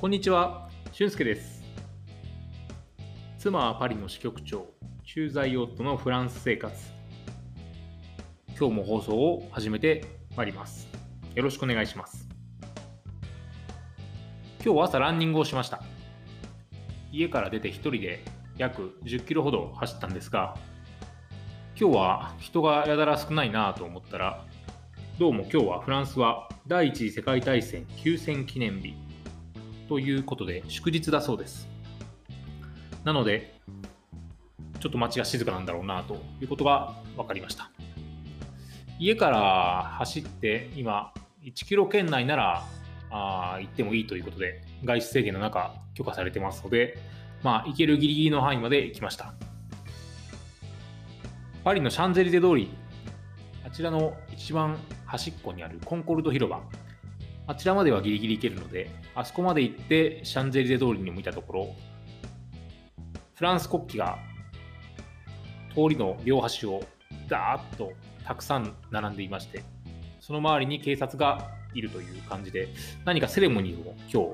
こんにちは、俊介です。妻はパリの支局長、駐在夫のフランス生活。今日も放送を始めてまいります。よろしくお願いします。今日は朝ランニングをしました。家から出て一人で約10キロほど走ったんですが、今日は人がやたら少ないなと思ったら、どうも今日はフランスは第一次世界大戦休戦記念日ということで祝日だそうです。なので、ちょっと街が静かなんだろうなということが分かりました。家から走って今1キロ圏内ならあ行ってもいいということで外出制限の中許可されてますので、まあ行けるギリギリの範囲まで行きました。パリのシャンゼリゼ通り、あちらの一番端っこにあるコンコルド広場、あちらまではギリギリ行けるので、あそこまで行ってシャンゼリゼ通りに向いたところ、フランス国旗が通りの両端をダーッとたくさん並んでいまして、その周りに警察がいるという感じで、何かセレモニーを今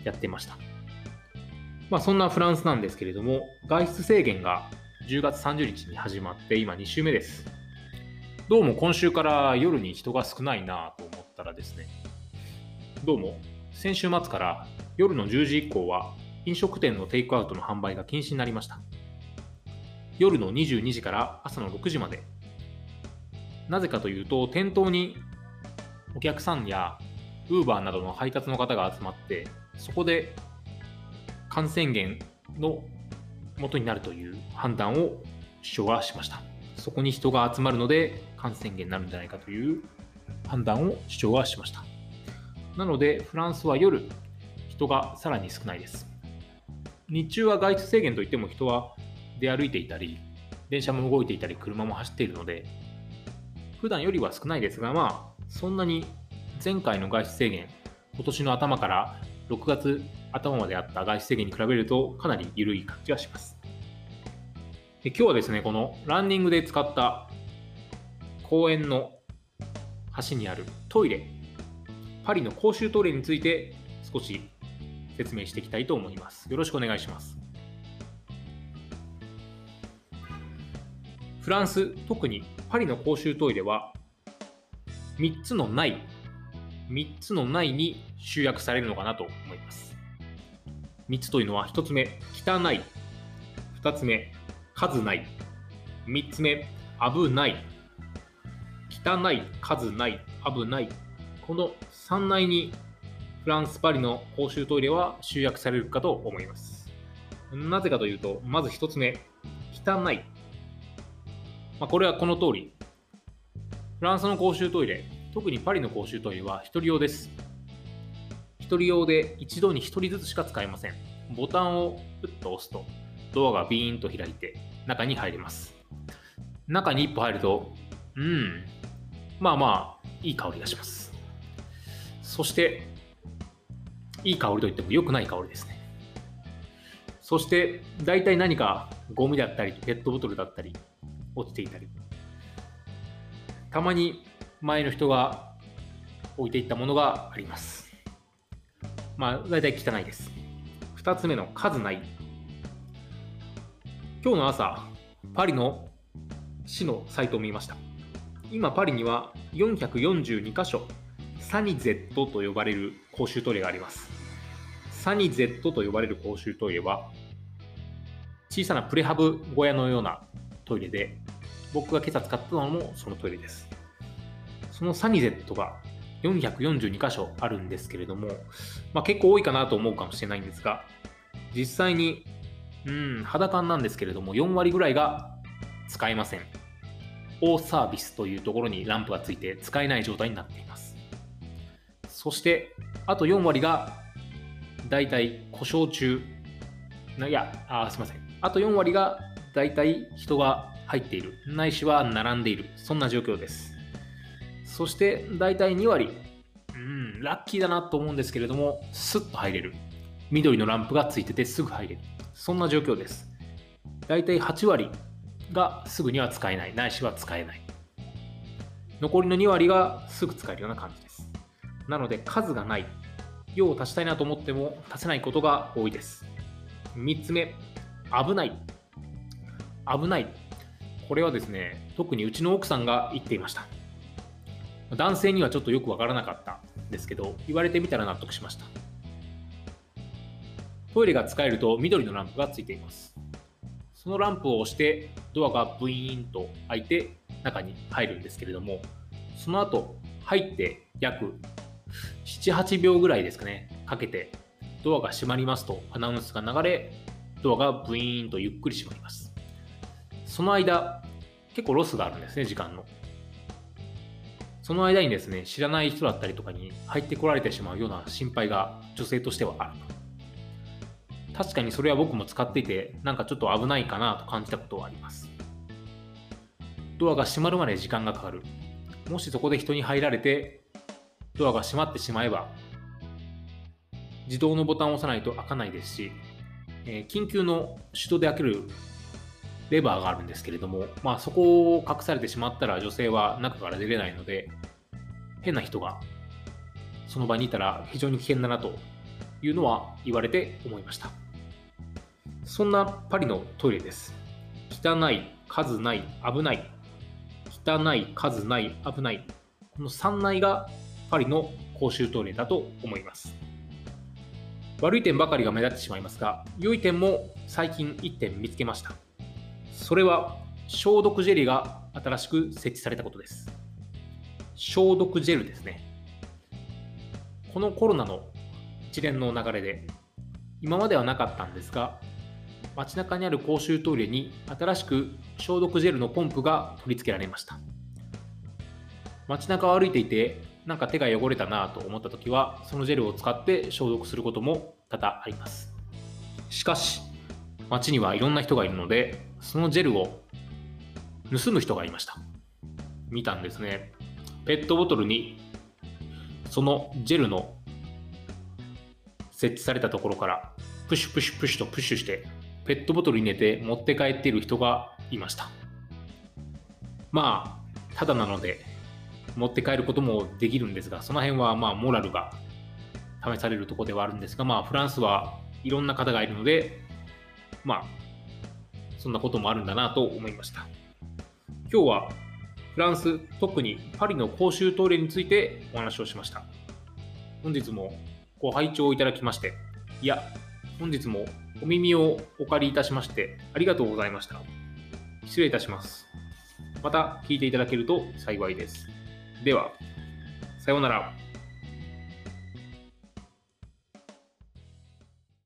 日やってました。まあそんなフランスなんですけれども、外出制限が10月30日に始まって今2週目です。どうも今週から夜に人が少ないなと思ったらですね、どうも先週末から夜の10時以降は飲食店のテイクアウトの販売が禁止になりました。夜の22時から朝の6時まで。なぜかというと、店頭にお客さんや Uber などの配達の方が集まって、そこで感染源の元になるという判断を主張はしました。そこに人が集まるので感染源になるんじゃないかという判断を主張はしました。なので、フランスは夜、人がさらに少ないです。日中は外出制限といっても人は出歩いていたり、電車も動いていたり、車も走っているので、普段よりは少ないですが、まあ、そんなに前回の外出制限、今年の頭から6月頭まであった外出制限に比べるとかなり緩い感じがします。で今日はですね、このランニングで使った公園の端にあるトイレ、パリの公衆トイレについて少し説明していきたいと思います。よろしくお願いします。フランス、特にパリの公衆トイレは3つのない、3つのないに集約されるのかなと思います。3つというのは1つ目、汚い。2つ目、数ない。3つ目、危ない。汚い、数ない、危ない。この3内にフランス・パリの公衆トイレは集約されるかと思います。なぜかというと、まず1つ目、汚い。まあ、これはこの通り。フランスの公衆トイレ、特にパリの公衆トイレは1人用です。1人用で一度に1人ずつしか使えません。ボタンをプッと押すと、ドアがビーンと開いて中に入れます。中に一歩入ると、うん、まあまあ、いい香りがします。そして、いい香りといっても良くない香りですね。そして、大体何かゴミだったり、ペットボトルだったり、落ちていたり。たまに前の人が置いていったものがあります。まあ、大体汚いです。二つ目の数ない。今日の朝、パリの市のサイトを見ました。今、パリには442箇所、サニ Z と呼ばれる公衆トイレがあります。サニ Z と呼ばれる公衆トイレは、小さなプレハブ小屋のようなトイレで、僕が今朝使ったのもそのトイレです。そのサニ Z が442箇所あるんですけれども、まあ、結構多いかなと思うかもしれないんですが、実際に、うん、肌感なんですけれども、4割ぐらいが使えません。大サービスというところにランプがついて使えない状態になっています。そして、あと4割が、だいたい故障中。いや、あすいません。あと4割が、だいたい人が入っている。ないしは並んでいる。そんな状況です。そして、だいたい2割。うん、ラッキーだなと思うんですけれども、スッと入れる。緑のランプがついててすぐ入れる。そんな状況です。だいたい8割がすぐには使えない。ないしは使えない。残りの2割がすぐ使えるような感じです。なので数がない。用を足したいなと思っても足せないことが多いです。3つ目、危ない。危ない。これはですね、特にうちの奥さんが言っていました。男性にはちょっとよくわからなかったんですけど、言われてみたら納得しました。トイレが使えると緑のランプがついています。そのランプを押してドアがブイーンと開いて中に入るんですけれども、その後入って約7、8秒ぐらいですかね、かけてドアが閉まりますとアナウンスが流れ、ドアがブイーンとゆっくり閉まります。その間、結構ロスがあるんですね、時間の。その間にですね、知らない人だったりとかに入ってこられてしまうような心配が女性としてはあると。確かにそれは僕も使っていて、なんかちょっと危ないかなと感じたことはあります。ドアが閉まるまで時間がかかる。もしそこで人に入られて、ドアが閉まってしまえば、自動のボタンを押さないと開かないですし、え、緊急の手動で開けるレバーがあるんですけれども、まあ、そこを隠されてしまったら女性は中から出れないので、変な人がその場にいたら非常に危険だなというのは言われて思いました。そんなパリのトイレです。汚い、数ない、危ない。汚い、数ない、危ない。この3内がパリの公衆トイレだと思います。悪い点ばかりが目立ってしまいますが、良い点も最近1点見つけました。それは消毒ジェリが新しく設置されたことです。消毒ジェルですね。このコロナの一連の流れで、今まではなかったんですが、街中にある公衆トイレに新しく消毒ジェルのポンプが取り付けられました。街中を歩いていて、なんか手が汚れたなと思った時は、そのジェルを使って消毒することも多々あります。しかし、街にはいろんな人がいるので、そのジェルを盗む人がいました。見たんですね。ペットボトルにそのジェルの設置されたところからプシュプシュプシュとプッシュしてペットボトルに入れて持って帰っている人がいました。まあ、ただなので持って帰ることもできるんですが、その辺はまあモラルが試されるところではあるんですが、まあフランスはいろんな方がいるので、まあそんなこともあるんだなと思いました。今日はフランス、特にパリの公衆トイレについてお話をしました。本日もご拝聴いただきまして、いや、本日もお耳をお借りいたしましてありがとうございました。失礼いたします。また聞いていただけると幸いです。では、さようなら。